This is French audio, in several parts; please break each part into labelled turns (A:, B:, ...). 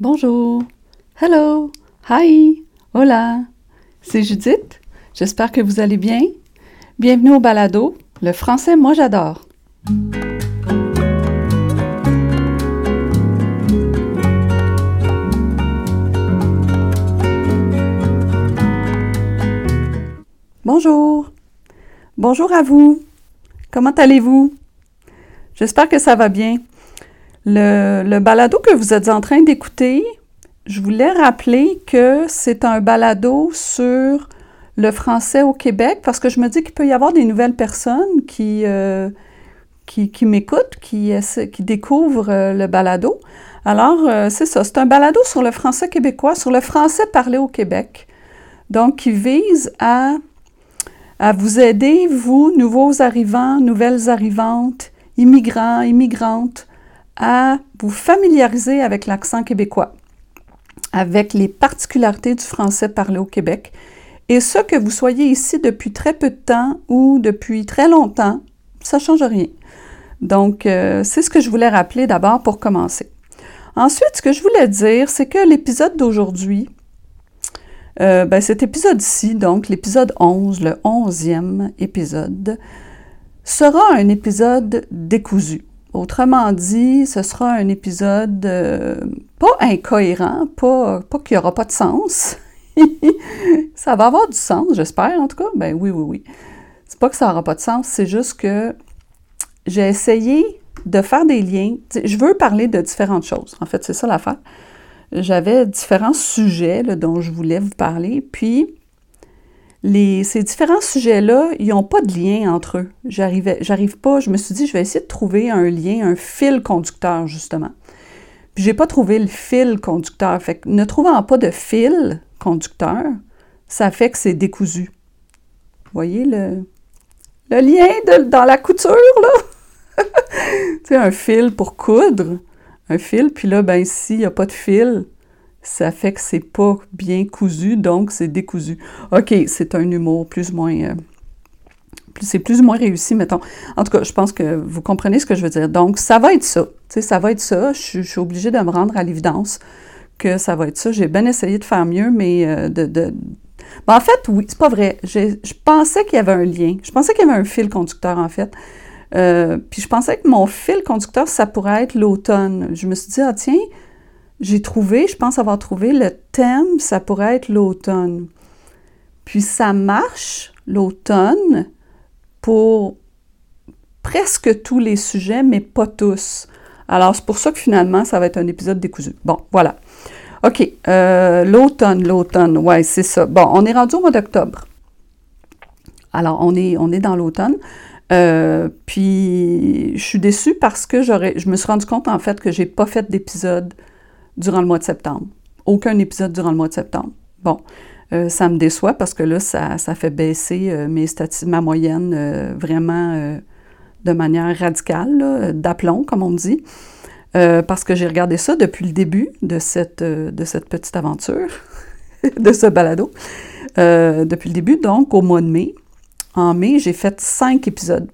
A: Bonjour, hello, hi, hola, c'est Judith. J'espère que vous allez bien. Bienvenue au balado. Le français, moi j'adore. Bonjour. Bonjour à vous. Comment allez-vous? J'espère que ça va bien. Le, balado que vous êtes en train d'écouter, je voulais rappeler que c'est un balado sur le français au Québec parce que je me dis qu'il peut y avoir des nouvelles personnes qui, euh, m'écoutent, qui, découvrent euh, le balado. Alors, euh, c'est ça, c'est un balado sur le français québécois, sur le français parlé au Québec. Donc, qui vise à vous aider, vous, nouveaux arrivants, nouvelles arrivantes, immigrants, immigrantes, à vous familiariser avec l'accent québécois, avec les particularités du français parlé au Québec. Et ce que vous soyez ici depuis très peu de temps ou depuis très longtemps, ça ne change rien. Donc, euh, c'est ce que je voulais rappeler d'abord pour commencer. Ensuite, ce que je voulais dire, c'est que l'épisode d'aujourd'hui, euh, ben, cet épisode-ci, donc l'épisode 11, le 11e épisode, sera un épisode décousu. Autrement dit, ce sera un épisode euh, pas incohérent, pas, pas qu'il n'y aura pas de sens. ça va avoir du sens, j'espère en tout cas. Ben oui, oui, oui. C'est pas que ça n'aura pas de sens, c'est juste que j'ai essayé de faire des liens. Je veux parler de différentes choses. En fait, c'est ça l'affaire. J'avais différents sujets dont je voulais vous parler. Puis, ces différents sujets-là, ils n'ont pas de lien entre eux. J'arrive pas, je me suis dit, je vais essayer de trouver un lien, un fil conducteur, justement. Puis j'ai pas trouvé le fil conducteur. Fait que ne trouvant pas de fil conducteur, ça fait que c'est décousu. Vous voyez le, le lien dans la couture, là? tu sais, un fil pour coudre, un fil, puis là, ben, s'il n'y a pas de fil, ça fait que c'est pas bien cousu, donc c'est décousu. OK, c'est un humour plus ou moins. Euh, c'est plus ou moins réussi, mettons. En tout cas, je pense que vous comprenez ce que je veux dire. Donc, ça va être ça. Tu sais, ça va être ça. Je, suis obligée de me rendre à l'évidence que ça va être ça. J'ai bien essayé de faire mieux, mais euh, de, de... en fait, oui, c'est pas vrai. Je pensais qu'il y avait un lien. Je pensais qu'il y avait un fil conducteur, en fait. Euh, puis je pensais que mon fil conducteur, ça pourrait être l'automne. Je me suis dit, ah tiens, j'ai trouvé, je pense avoir trouvé le thème, ça pourrait être l'automne. Puis ça marche, l'automne, pour presque tous les sujets, mais pas tous. Alors, c'est pour ça que finalement, ça va être un épisode décousu. Bon, voilà. OK, euh, l'automne, l'automne, ouais, c'est ça. Bon, on est rendu au mois d'octobre. Alors, on est, on est dans l'automne. Euh, puis, je suis déçue parce que j'aurais, je me suis rendu compte, en fait, que j'ai pas fait d'épisode durant le mois de septembre. Aucun épisode durant le mois de septembre. Bon, euh, ça me déçoit parce que là, ça, fait baisser euh, mes ma moyenne euh, vraiment de manière radicale, d'aplomb, comme on dit. parce que j'ai regardé ça depuis le début de cette, petite aventure, de ce balado. depuis le début, donc au mois de mai. En mai, j'ai fait cinq épisodes.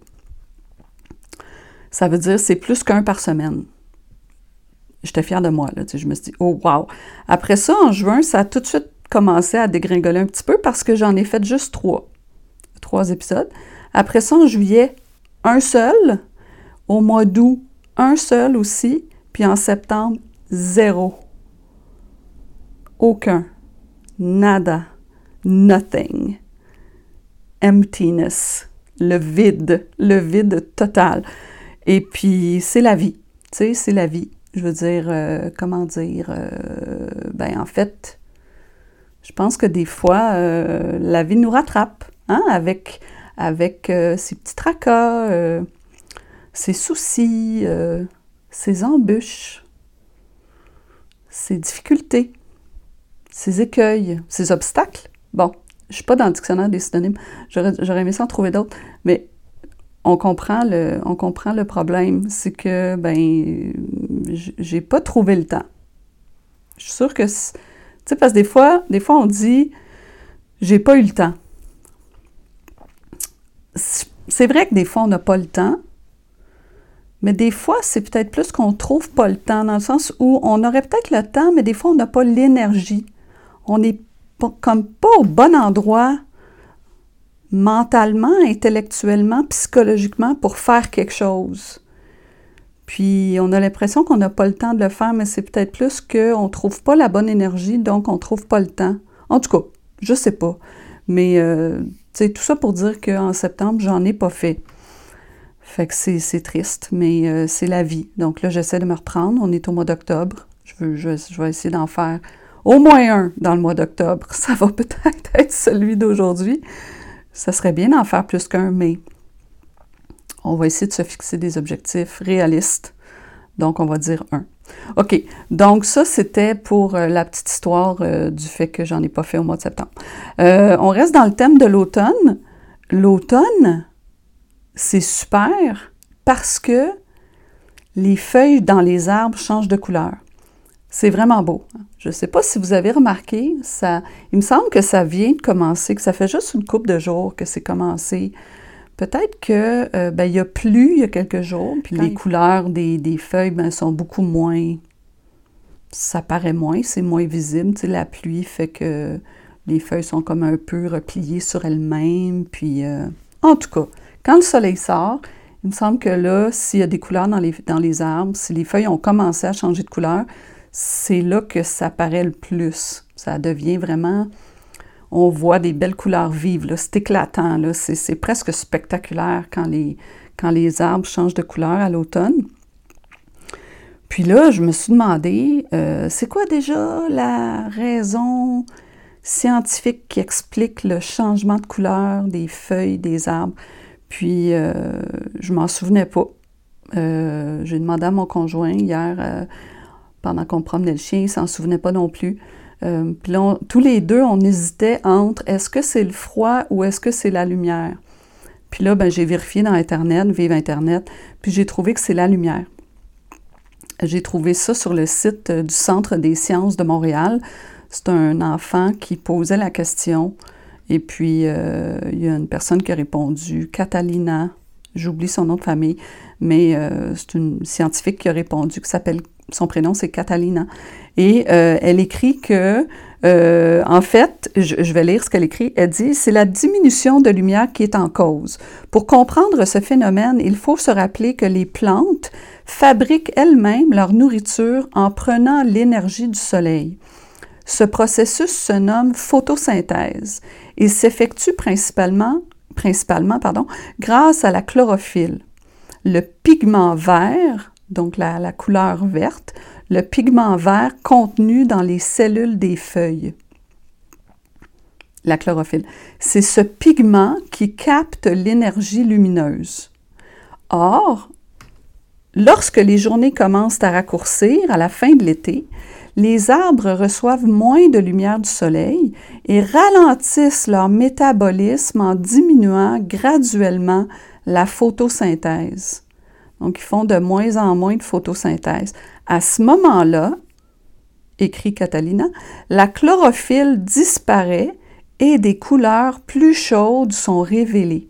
A: Ça veut dire c'est plus qu'un par semaine j'étais fière de moi. Là, je me suis dit, oh wow. Après ça, en juin, ça a tout de suite commencé à dégringoler un petit peu parce que j'en ai fait juste trois. Trois épisodes. Après ça, en juillet, un seul. Au mois d'août, un seul aussi. Puis en septembre, zéro. Aucun. Nada. Nothing. Emptiness. Le vide. Le vide total. Et puis, c'est la vie. Tu sais, c'est la vie. Je veux dire, euh, comment dire, euh, ben en fait, je pense que des fois, euh, la vie nous rattrape, hein, avec, avec ses petits tracas, ses soucis, ses embûches, ses difficultés, ses écueils, ses obstacles. Bon, je suis pas dans le dictionnaire des synonymes, j'aurais aimé ça en trouver d'autres, mais on comprend le, problème. C'est que, ben, j'ai pas trouvé le temps. Je suis sûre que, tu sais, parce que des fois, des fois, on dit, j'ai pas eu le temps. C'est vrai que des fois, on n'a pas le temps, Mais des fois, c'est peut-être plus qu'on trouve pas le temps, dans le sens où on aurait peut-être le temps, mais des fois, on n'a pas l'énergie. On n'est comme pas au bon endroit mentalement, intellectuellement, psychologiquement pour faire quelque chose. Puis on a l'impression qu'on n'a pas le temps de le faire, mais c'est peut-être plus qu'on ne trouve pas la bonne énergie, donc on ne trouve pas le temps. En tout cas, je sais pas. Mais euh, c'est tout ça pour dire qu'en septembre, j'en ai pas fait. Fait que c'est triste, mais euh, c'est la vie. Donc là, j'essaie de me reprendre. On est au mois d'octobre. Je, je vais essayer d'en faire au moins un dans le mois d'octobre. Ça va peut-être être celui d'aujourd'hui. Ça serait bien d'en faire plus qu'un, mais on va essayer de se fixer des objectifs réalistes. Donc, on va dire un. OK. Donc, ça, c'était pour euh, la petite histoire euh, du fait que j'en ai pas fait au mois de septembre. Euh, on reste dans le thème de l'automne. L'automne, c'est super parce que les feuilles dans les arbres changent de couleur. C'est vraiment beau. Je ne sais pas si vous avez remarqué, ça, il me semble que ça vient de commencer, que ça fait juste une couple de jours que c'est commencé. Peut-être que euh, ben, il y a plu il y a quelques jours, puis les couleurs des, feuilles ben, sont beaucoup moins. Ça paraît moins, c'est moins visible. Tu sais, la pluie fait que les feuilles sont comme un peu repliées sur elles-mêmes. Puis, euh, en tout cas, quand le soleil sort, il me semble que là, s'il y a des couleurs dans les, dans les arbres, si les feuilles ont commencé à changer de couleur, c'est là que ça paraît le plus. Ça devient vraiment on voit des belles couleurs vives. C'est éclatant. C'est presque spectaculaire quand les, arbres changent de couleur à l'automne. Puis là, je me suis demandé, euh, c'est quoi déjà la raison scientifique qui explique le changement de couleur des feuilles des arbres? Puis, euh, je m'en souvenais pas. Euh, j'ai demandé à mon conjoint hier, pendant qu'on promenait le chien, il s'en souvenait pas non plus. Euh, puis tous les deux, on hésitait entre est-ce que c'est le froid ou est-ce que c'est la lumière. Puis là, ben, j'ai vérifié dans Internet, Vive Internet, puis j'ai trouvé que c'est la lumière. J'ai trouvé ça sur le site euh, du Centre des sciences de Montréal. C'est un enfant qui posait la question. Et puis, euh, il y a une personne qui a répondu, Catalina, j'oublie son nom de famille, mais c'est une scientifique qui a répondu, qui s'appelle son prénom c'est Catalina. Et euh, elle écrit que, euh, en fait, je, vais lire ce qu'elle écrit, elle dit, c'est la diminution de lumière qui est en cause. Pour comprendre ce phénomène, il faut se rappeler que les plantes fabriquent elles-mêmes leur nourriture en prenant l'énergie du soleil. Ce processus se nomme photosynthèse et s'effectue principalement, principalement pardon, grâce à la chlorophylle. Le pigment vert donc la, couleur verte, le pigment vert contenu dans les cellules des feuilles. La chlorophylle. C'est ce pigment qui capte l'énergie lumineuse. Or, lorsque les journées commencent à raccourcir à la fin de l'été, les arbres reçoivent moins de lumière du soleil et ralentissent leur métabolisme en diminuant graduellement la photosynthèse. Donc, ils font de moins en moins de photosynthèse. À ce moment-là, écrit Catalina, la chlorophylle disparaît et des couleurs plus chaudes sont révélées.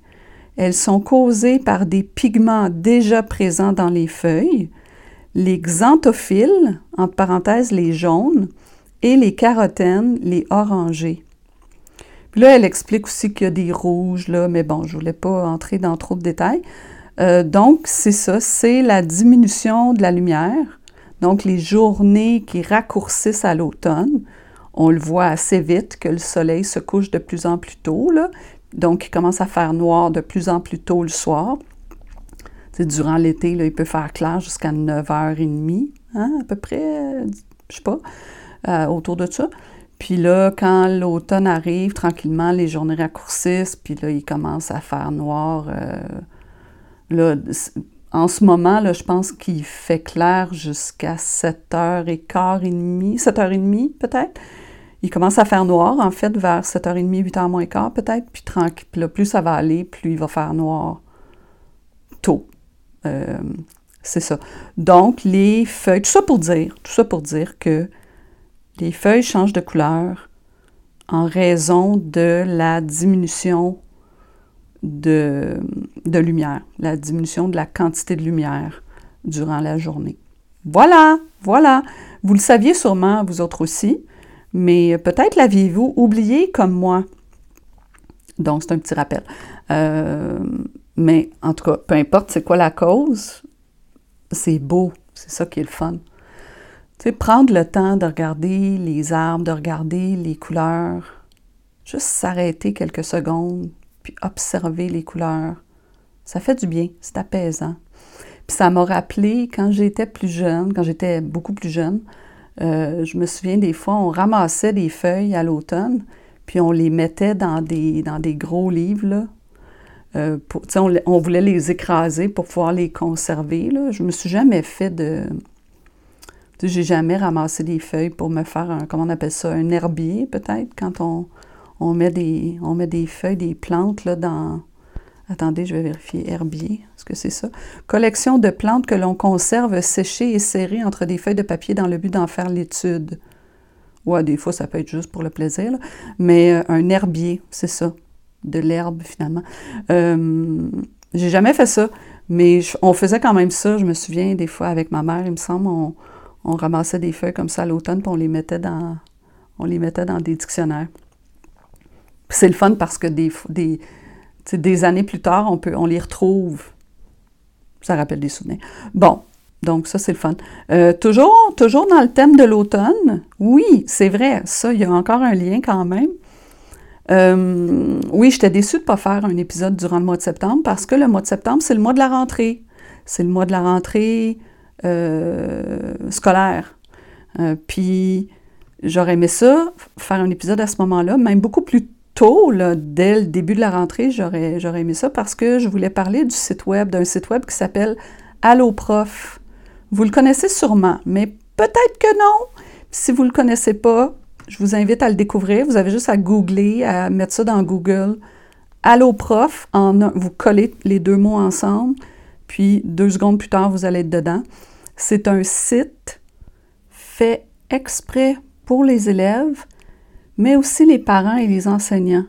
A: Elles sont causées par des pigments déjà présents dans les feuilles, les xanthophiles, entre parenthèses les jaunes, et les carotènes, les orangés. Puis là, elle explique aussi qu'il y a des rouges, là, mais bon, je ne voulais pas entrer dans trop de détails. Euh, donc, c'est ça, c'est la diminution de la lumière. Donc, les journées qui raccourcissent à l'automne, on le voit assez vite que le soleil se couche de plus en plus tôt, là. donc il commence à faire noir de plus en plus tôt le soir. Durant l'été, il peut faire clair jusqu'à 9h30, hein, à peu près, je sais pas, euh, autour de ça. Puis là, quand l'automne arrive, tranquillement, les journées raccourcissent, puis là, il commence à faire noir. Euh, Là, en ce moment, là, je pense qu'il fait clair jusqu'à 7h15 et demie, 7h30 peut-être. Il commence à faire noir, en fait, vers 7h30, 8h moins quart peut-être, puis. Puis là, plus ça va aller, plus il va faire noir tôt. Euh, c'est ça. Donc, les feuilles, tout ça pour dire, tout ça pour dire que les feuilles changent de couleur en raison de la diminution de, lumière, la diminution de la quantité de lumière durant la journée. Voilà, voilà. Vous le saviez sûrement, vous autres aussi, mais peut-être l'aviez-vous oublié comme moi. Donc, c'est un petit rappel. Euh, mais en tout cas, peu importe c'est quoi la cause, c'est beau. C'est ça qui est le fun. Tu sais, prendre le temps de regarder les arbres, de regarder les couleurs, juste s'arrêter quelques secondes, puis observer les couleurs. Ça fait du bien, c'est apaisant. Puis ça m'a rappelé quand j'étais plus jeune, quand j'étais beaucoup plus jeune, euh, je me souviens des fois, on ramassait des feuilles à l'automne, puis on les mettait dans des, dans des gros livres. Euh, on, voulait les écraser pour pouvoir les conserver. Là. Je me suis jamais fait de... J'ai jamais ramassé des feuilles pour me faire un, comment on appelle ça, un herbier peut-être, quand on, on, met des, on met des feuilles, des plantes là, dans... Attendez, je vais vérifier. Herbier, est-ce que c'est ça? Collection de plantes que l'on conserve séchées et serrées entre des feuilles de papier dans le but d'en faire l'étude. Ouais, des fois, ça peut être juste pour le plaisir, mais euh, un herbier, c'est ça, de l'herbe finalement. Euh, j'ai jamais fait ça, mais on faisait quand même ça. Je me souviens des fois avec ma mère, il me semble, on, ramassait des feuilles comme ça à l'automne, puis on les mettait dans, on les mettait dans des dictionnaires. C'est le fun parce que des, des, des années plus tard, on, peut, on les retrouve. Ça rappelle des souvenirs. Bon, donc, ça, c'est le fun. Euh, toujours, toujours dans le thème de l'automne, oui, c'est vrai, ça, il y a encore un lien quand même. Euh, oui, j'étais déçue de ne pas faire un épisode durant le mois de septembre parce que le mois de septembre, c'est le mois de la rentrée. C'est le mois de la rentrée euh, scolaire. puis, j'aurais aimé ça, faire un épisode à ce moment-là, même beaucoup plus tôt, dès le début de la rentrée, j'aurais, aimé ça parce que je voulais parler du site web, d'un site web qui s'appelle Allo Prof. Vous le connaissez sûrement, mais peut-être que non. Si vous ne le connaissez pas, je vous invite à le découvrir. Vous avez juste à googler, à mettre ça dans Google. Allo prof, vous collez les deux mots ensemble, puis deux secondes plus tard, vous allez être dedans. C'est un site fait exprès pour les élèves, mais aussi les parents et les enseignants.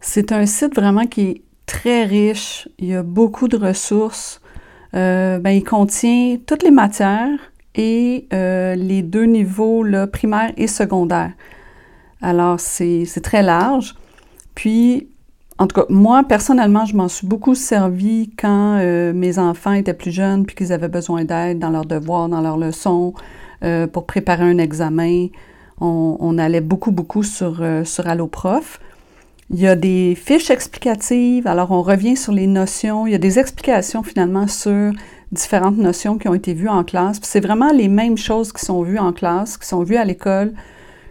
A: C'est un site vraiment qui est très riche. Il y a beaucoup de ressources. Euh, ben, il contient toutes les matières et euh, les deux niveaux là, primaire et secondaire. Alors, c'est très large. Puis, en tout cas, moi, personnellement, je m'en suis beaucoup servi quand euh, mes enfants étaient plus jeunes puis qu'ils avaient besoin d'aide dans leurs devoirs, dans leurs leçons, pour préparer un examen. On, on allait beaucoup, beaucoup sur, sur AlloProf. Il y a des fiches explicatives, alors on revient sur les notions, il y a des explications finalement sur différentes notions qui ont été vues en classe. C'est vraiment les mêmes choses qui sont vues en classe, qui sont vues à l'école,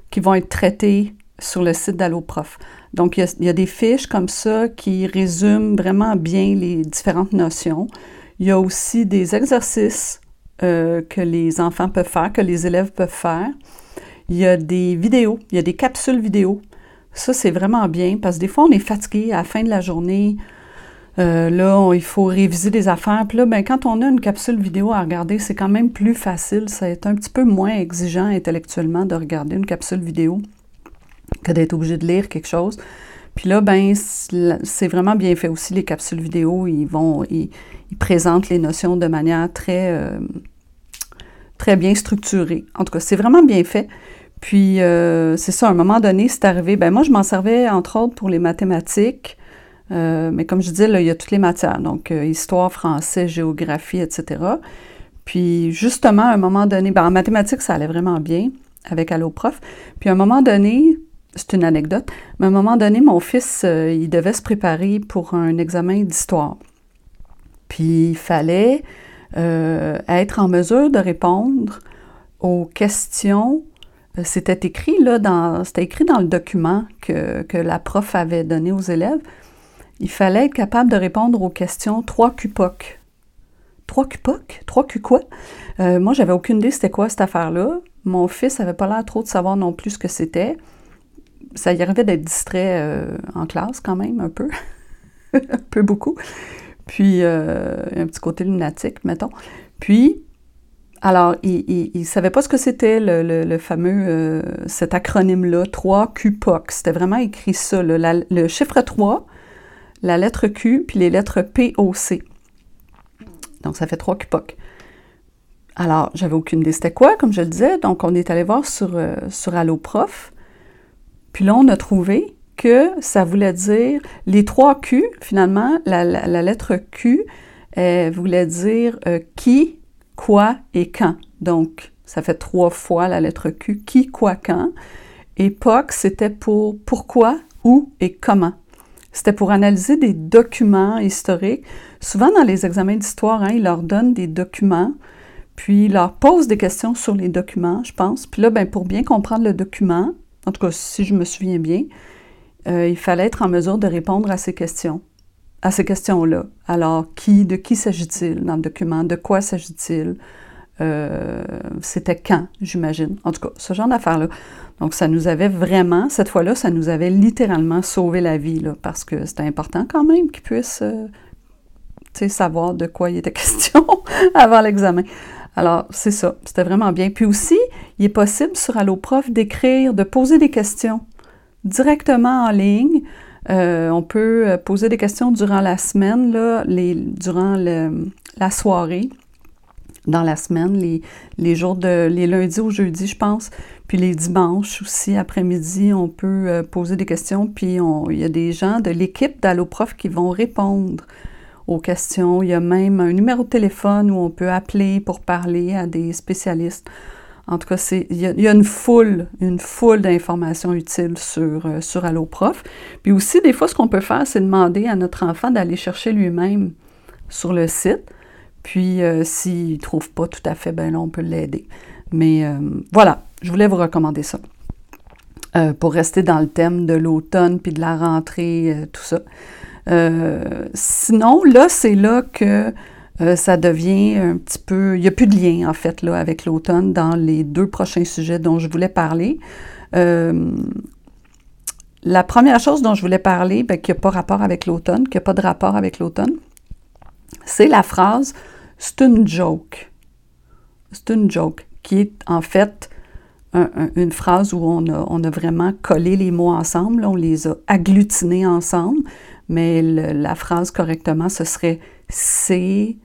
A: qui vont être traitées sur le site d'AlloProf. Donc, il y, a, des fiches comme ça qui résument vraiment bien les différentes notions. Il y a aussi des exercices euh, que les enfants peuvent faire, que les élèves peuvent faire. Il y a des vidéos, il y a des capsules vidéo ça, c'est vraiment bien parce que des fois, on est fatigué à la fin de la journée. Euh, là, il faut réviser des affaires. Puis là, ben, quand on a une capsule vidéo à regarder, c'est quand même plus facile. C'est un petit peu moins exigeant intellectuellement de regarder une capsule vidéo que d'être obligé de lire quelque chose. Puis là, ben, c'est vraiment bien fait aussi, les capsules vidéo. Ils vont, ils, présentent les notions de manière très, euh, très bien structurée. En tout cas, c'est vraiment bien fait. Puis, euh, c'est ça, à un moment donné, c'est arrivé. Ben moi, je m'en servais, entre autres, pour les mathématiques. Euh, mais comme je disais, là, il y a toutes les matières. Donc, euh, histoire, français, géographie, etc. Puis, justement, à un moment donné, ben, en mathématiques, ça allait vraiment bien avec Alloprof. Puis, à un moment donné, c'est une anecdote, mais à un moment donné, mon fils, il devait se préparer pour un examen d'histoire. Puis, il fallait être en mesure de répondre aux questions euh, c'était écrit là dans c'était écrit dans le document que, que, la prof avait donné aux élèves. Il fallait être capable de répondre aux questions 3 QPOC. 3 QPOC? 3 Q quoi? Euh, moi, j'avais aucune idée c'était quoi cette affaire-là. Mon fils avait pas l'air trop de savoir non plus ce que c'était. Ça y arrivait d'être distrait euh, en classe quand même, un peu. un peu beaucoup. Puis, un petit côté lunatique, mettons. Puis, alors, il ne savait pas ce que c'était le, fameux, euh, cet acronyme-là, 3QPOC. C'était vraiment écrit ça, le chiffre 3, la lettre Q, puis les lettres POC. Donc, ça fait 3QPOC. Alors, j'avais aucune idée c'était quoi, comme je le disais. Donc, on est allé voir sur, euh, sur AlloProf. Puis là, on a trouvé que ça voulait dire les trois Q, finalement, la, lettre Q voulait dire euh, qui, quoi et quand. Donc, ça fait trois fois la lettre Q, qui, quoi, quand. Et c'était pour pourquoi, où et comment. C'était pour analyser des documents historiques. Souvent, dans les examens d'histoire, hein, ils leur donnent des documents puis il leur pose des questions sur les documents, je pense. Puis là, ben, pour bien comprendre le document, en tout cas si je me souviens bien, euh, il fallait être en mesure de répondre à ces questions, à ces questions-là. Alors, qui, de qui s'agit-il dans le document? De quoi s'agit-il? Euh, c'était quand, j'imagine? En tout cas, ce genre d'affaires-là. Donc, ça nous avait vraiment, cette fois-là, ça nous avait littéralement sauvé la vie, là, parce que c'était important quand même qu'ils puissent euh, savoir de quoi il était question avant l'examen. Alors, c'est ça, c'était vraiment bien. Puis aussi, il est possible sur AlloProf d'écrire, de poser des questions directement en ligne. Euh, on peut euh, poser des questions durant la semaine, durant la soirée, dans la semaine, les, les, jours de les lundis au jeudi, je pense, puis les dimanches aussi, après-midi, on peut euh, poser des questions, puis il y a des gens de l'équipe d'AlloProf qui vont répondre aux questions. Il y a même un numéro de téléphone où on peut appeler pour parler à des spécialistes. En tout cas, il, y a, une foule, une foule d'informations utiles sur, euh, sur AlloProf. Puis aussi, des fois, ce qu'on peut faire, c'est demander à notre enfant d'aller chercher lui-même sur le site. Puis, euh, s'il ne trouve pas tout à fait, ben là, on peut l'aider. Mais euh, voilà, je voulais vous recommander ça. pour rester dans le thème de l'automne, puis de la rentrée, tout ça. Euh, sinon, là, c'est là que euh, ça devient un petit peu... Il n'y a plus de lien, en fait, là, avec l'automne dans les deux prochains sujets dont je voulais parler. Euh, la première chose dont je voulais parler, ben, qui n'a pas rapport avec l'automne, qui n'a pas de rapport avec l'automne, c'est la phrase « c'est une joke ». C'est une joke, qui est en fait une phrase où on a, vraiment collé les mots ensemble, on les a agglutinés ensemble, mais la phrase correctement, ce serait c'est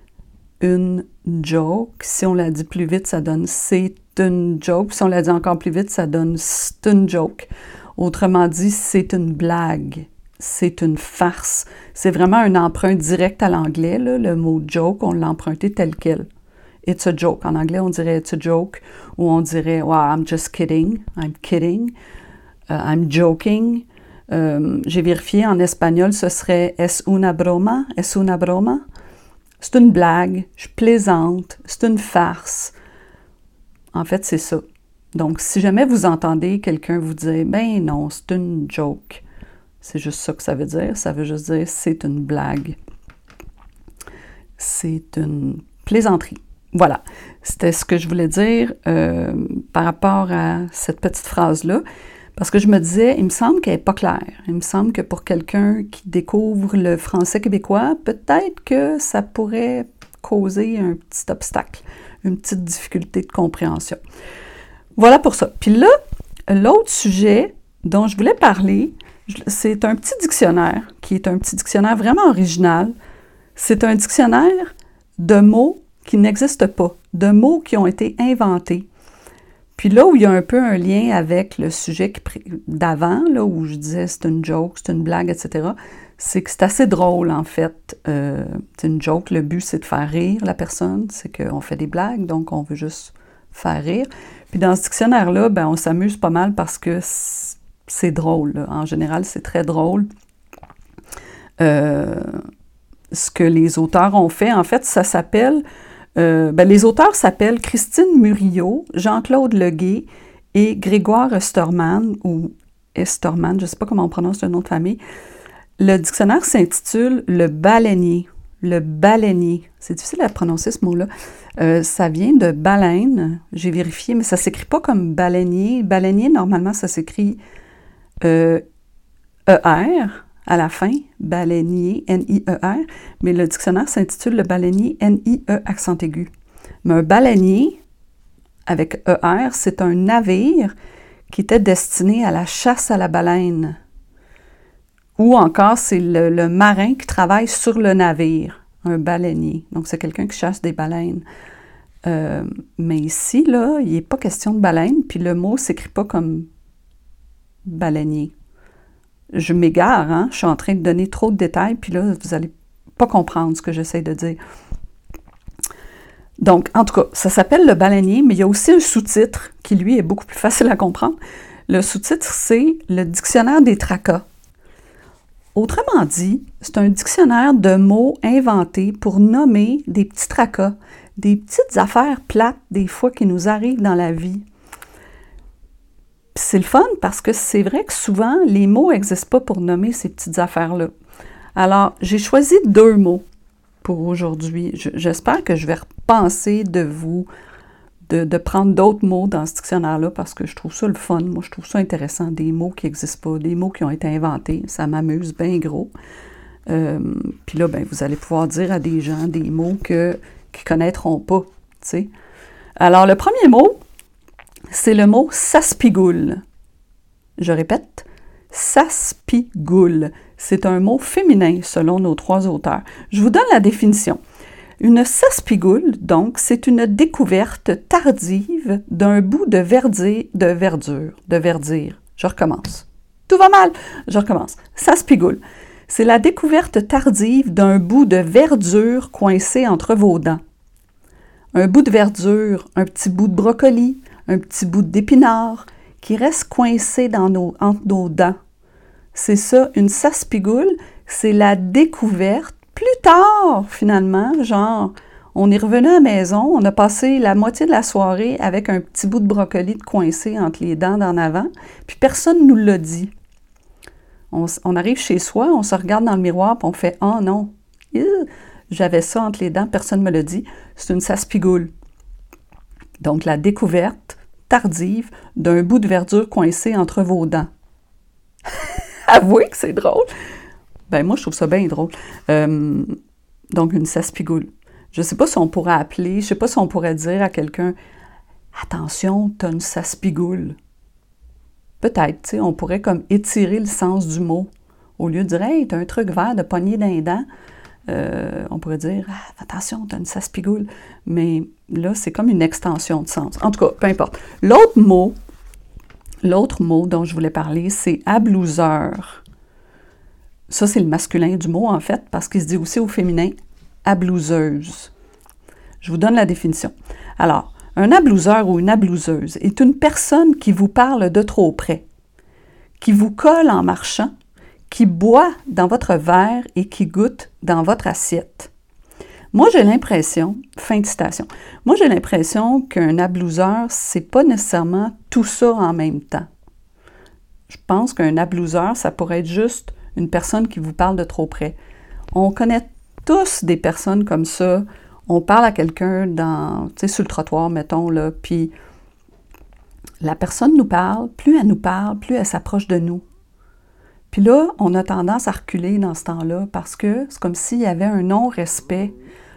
A: une joke. Si on la dit plus vite, ça donne c'est une joke. Si on la dit encore plus vite, ça donne c'est une joke. Autrement dit, c'est une blague. C'est une farce. C'est vraiment un emprunt direct à l'anglais. Le mot joke, on l'a emprunté tel quel. It's a joke. En anglais, on dirait it's a joke ou on dirait wow, I'm just kidding. I'm kidding. Uh, I'm joking. Euh, j'ai vérifié en espagnol, ce serait es una broma, es una broma. C'est une blague, je plaisante, c'est une farce. En fait, c'est ça. Donc, si jamais vous entendez quelqu'un vous dire, ben non, c'est une joke, c'est juste ça que ça veut dire. Ça veut juste dire, c'est une blague. C'est une plaisanterie. Voilà, c'était ce que je voulais dire euh, par rapport à cette petite phrase-là. Parce que je me disais, il me semble qu'elle n'est pas claire. Il me semble que pour quelqu'un qui découvre le français québécois, peut-être que ça pourrait causer un petit obstacle, une petite difficulté de compréhension. Voilà pour ça. Puis là, l'autre sujet dont je voulais parler, c'est un petit dictionnaire qui est un petit dictionnaire vraiment original. C'est un dictionnaire de mots qui n'existent pas, de mots qui ont été inventés. Puis là où il y a un peu un lien avec le sujet d'avant, là où je disais c'est une joke, c'est une blague, etc., c'est que c'est assez drôle en fait. Euh, c'est une joke, le but c'est de faire rire la personne, c'est qu'on fait des blagues, donc on veut juste faire rire. Puis dans ce dictionnaire-là, ben, on s'amuse pas mal parce que c'est drôle. En général, c'est très drôle. Euh, ce que les auteurs ont fait, en fait, ça s'appelle euh, ben, les auteurs s'appellent Christine Murillo, Jean-Claude Leguet et Grégoire Esterman, ou Esterman, je ne sais pas comment on prononce le nom de famille. Le dictionnaire s'intitule Le baleinier. Le baleinier. C'est difficile à prononcer ce mot-là. Euh, ça vient de baleine, j'ai vérifié, mais ça ne s'écrit pas comme baleinier. Baleinier, normalement, ça s'écrit euh, ER, à la fin, baleinier, N-I-E-R, mais le dictionnaire s'intitule le baleinier, N-I-E accent aigu. Mais un baleinier, avec E-R, c'est un navire qui était destiné à la chasse à la baleine. Ou encore, c'est le, marin qui travaille sur le navire, un baleinier. Donc, c'est quelqu'un qui chasse des baleines. Euh, mais ici, là, il n'est pas question de baleine, puis le mot ne s'écrit pas comme baleinier. Je m'égare, hein? Je suis en train de donner trop de détails, puis là, vous n'allez pas comprendre ce que j'essaie de dire. Donc, en tout cas, ça s'appelle le baleinier, mais il y a aussi un sous-titre qui, lui, est beaucoup plus facile à comprendre. Le sous-titre, c'est le dictionnaire des tracas. Autrement dit, c'est un dictionnaire de mots inventés pour nommer des petits tracas, des petites affaires plates des fois qui nous arrivent dans la vie. C'est le fun parce que c'est vrai que souvent, les mots n'existent pas pour nommer ces petites affaires-là. Alors, j'ai choisi deux mots pour aujourd'hui. J'espère que je vais repenser de vous, de, prendre d'autres mots dans ce dictionnaire-là parce que je trouve ça le fun. Moi, je trouve ça intéressant. Des mots qui n'existent pas, des mots qui ont été inventés. Ça m'amuse bien gros. Euh, puis là, ben, vous allez pouvoir dire à des gens des mots qu'ils ne connaîtront pas. sais. Alors, le premier mot, c'est le mot saspigoule. Je répète, saspigoule. C'est un mot féminin selon nos trois auteurs. Je vous donne la définition. Une saspigoule, donc, c'est une découverte tardive d'un bout de verdure, de verdure, de. Je recommence. Tout va mal. Je recommence. Saspigoule. C'est la découverte tardive d'un bout de verdure coincé entre vos dents. Un bout de verdure, un petit bout de brocoli, un petit bout d'épinard qui reste coincé dans nos, entre nos dents. C'est ça, une saspigoule, c'est la découverte plus tard, finalement, genre, on est revenu à la maison, on a passé la moitié de la soirée avec un petit bout de brocoli de coincé entre les dents d'en avant, puis personne ne nous l'a dit. On, arrive chez soi, on se regarde dans le miroir, puis on fait Oh non, j'avais ça entre les dents, personne ne me l'a dit. C'est une saspigoule. Donc, la découverte tardive d'un bout de verdure coincé entre vos dents. Avouez que c'est drôle. Ben moi, je trouve ça bien drôle. Euh, donc, une saspigoule. Je ne sais pas si on pourrait appeler, je ne sais pas si on pourrait dire à quelqu'un Attention, tu as une saspigoule. Peut-être, tu sais, on pourrait comme étirer le sens du mot. Au lieu de dire Hey, tu as un truc vert de poignée d'un dent, euh, on pourrait dire ah, Attention, tu as une saspigoule. Mais là, c'est comme une extension de sens. En tout cas, peu importe. L'autre mot, l'autre mot dont je voulais parler, c'est ablouseur. Ça, c'est le masculin du mot, en fait, parce qu'il se dit aussi au féminin ablouseuse. Je vous donne la définition. Alors, un ablouseur ou une ablouseuse est une personne qui vous parle de trop près, qui vous colle en marchant, qui boit dans votre verre et qui goûte dans votre assiette. Moi, j'ai l'impression, fin de citation, moi, j'ai l'impression qu'un ablouseur, c'est pas nécessairement tout ça en même temps. Je pense qu'un ablouseur, ça pourrait être juste une personne qui vous parle de trop près. On connaît tous des personnes comme ça. On parle à quelqu'un dans, sur le trottoir, mettons, là, puis la personne nous parle, plus elle nous parle, plus elle s'approche de nous. Puis là, on a tendance à reculer dans ce temps-là parce que c'est comme s'il y avait un non-respect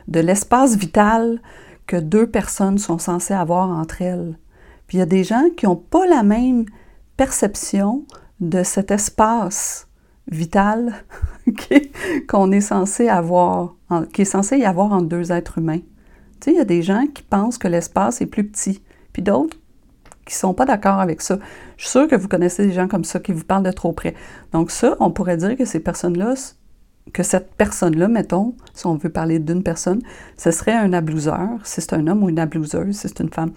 A: de l'espace vital que deux personnes sont censées avoir entre elles. Puis il y a des gens qui n'ont pas la même perception de cet espace vital qu'on est censé avoir, qui est censé y avoir entre deux êtres humains. Tu sais, il y a des gens qui pensent que l'espace est plus petit, puis d'autres qui ne sont pas d'accord avec ça. Je suis sûre que vous connaissez des gens comme ça qui vous parlent de trop près. Donc ça, on pourrait dire que ces personnes-là, que cette personne-là, mettons, si on veut parler d'une personne, ce serait un ablouseur, si c'est un homme ou une ablouseuse, si c'est une femme.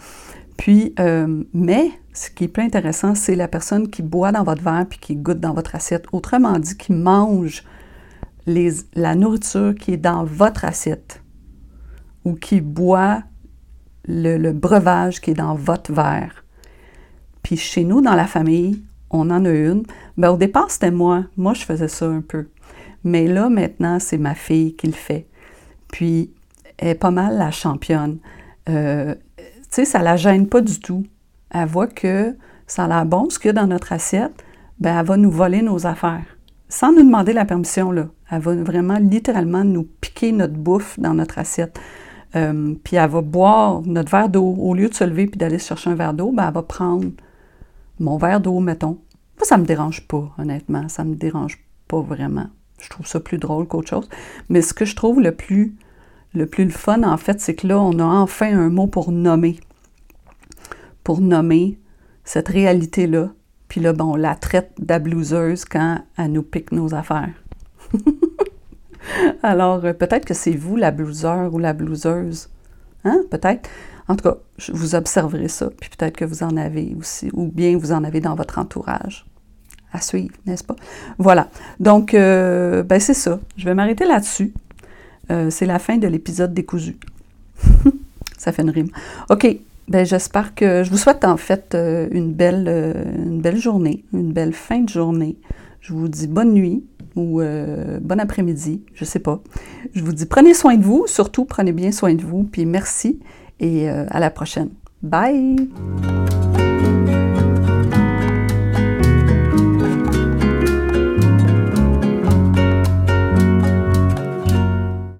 A: Puis, euh, mais ce qui est plus intéressant, c'est la personne qui boit dans votre verre puis qui goûte dans votre assiette. Autrement dit, qui mange la nourriture qui est dans votre assiette ou qui boit le, breuvage qui est dans votre verre. Puis chez nous, dans la famille, on en a une. Ben, au départ, c'était moi. Moi, je faisais ça un peu. Mais là, maintenant, c'est ma fille qui le fait. Puis, elle est pas mal la championne. Euh, tu sais, ça la gêne pas du tout. Elle voit que ça a l'air bon, ce qu'il y a dans notre assiette, ben elle va nous voler nos affaires. Sans nous demander la permission, là. Elle va vraiment littéralement nous piquer notre bouffe dans notre assiette. Euh, puis elle va boire notre verre d'eau. Au lieu de se lever puis d'aller chercher un verre d'eau, ben elle va prendre mon verre d'eau, mettons. Moi, ça me dérange pas, honnêtement. Ça me dérange pas vraiment. Je trouve ça plus drôle qu'autre chose. Mais ce que je trouve le plus le plus le fun, en fait, c'est que là, on a enfin un mot pour nommer. Pour nommer cette réalité-là. Puis là, bon, on la traite d'ablouseuse quand elle nous pique nos affaires. Alors, euh, peut-être que c'est vous la blouseur ou la blouseuse. Hein? Peut-être. En tout cas, vous observerez ça, puis peut-être que vous en avez aussi, ou bien vous en avez dans votre entourage. À suivre, n'est-ce pas? Voilà. Donc, euh, ben c'est ça. Je vais m'arrêter là-dessus. Euh, c'est la fin de l'épisode décousu. ça fait une rime. OK. Ben, j'espère que je vous souhaite en fait une belle, une belle journée, une belle fin de journée. Je vous dis bonne nuit ou euh, bon après-midi, je sais pas. Je vous dis prenez soin de vous, surtout prenez bien soin de vous, puis merci et euh, à la prochaine. Bye!